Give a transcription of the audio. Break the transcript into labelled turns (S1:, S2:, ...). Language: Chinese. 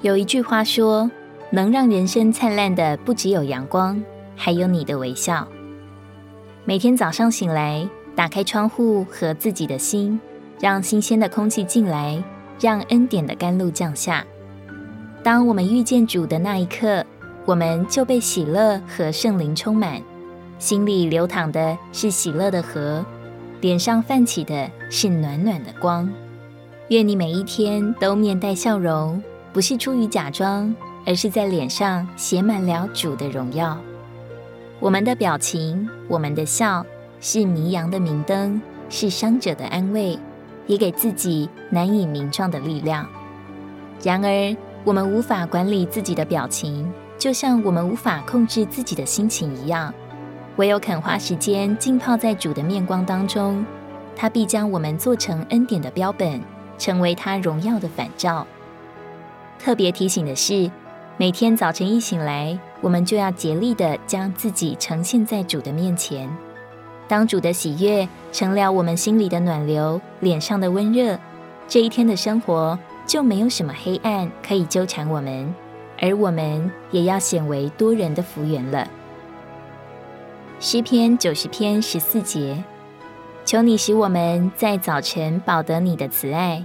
S1: 有一句话说：“能让人生灿烂的不只有阳光，还有你的微笑。”每天早上醒来，打开窗户和自己的心，让新鲜的空气进来，让恩典的甘露降下。当我们遇见主的那一刻，我们就被喜乐和圣灵充满，心里流淌的是喜乐的河，脸上泛起的是暖暖的光。愿你每一天都面带笑容。不是出于假装，而是在脸上写满了主的荣耀。我们的表情，我们的笑，是迷羊的明灯，是伤者的安慰，也给自己难以名状的力量。然而，我们无法管理自己的表情，就像我们无法控制自己的心情一样。唯有肯花时间浸泡在主的面光当中，他必将我们做成恩典的标本，成为他荣耀的反照。特别提醒的是，每天早晨一醒来，我们就要竭力的将自己呈现在主的面前。当主的喜悦成了我们心里的暖流，脸上的温热，这一天的生活就没有什么黑暗可以纠缠我们，而我们也要显为多人的福源了。诗篇九十篇十四节，求你使我们在早晨保得你的慈爱。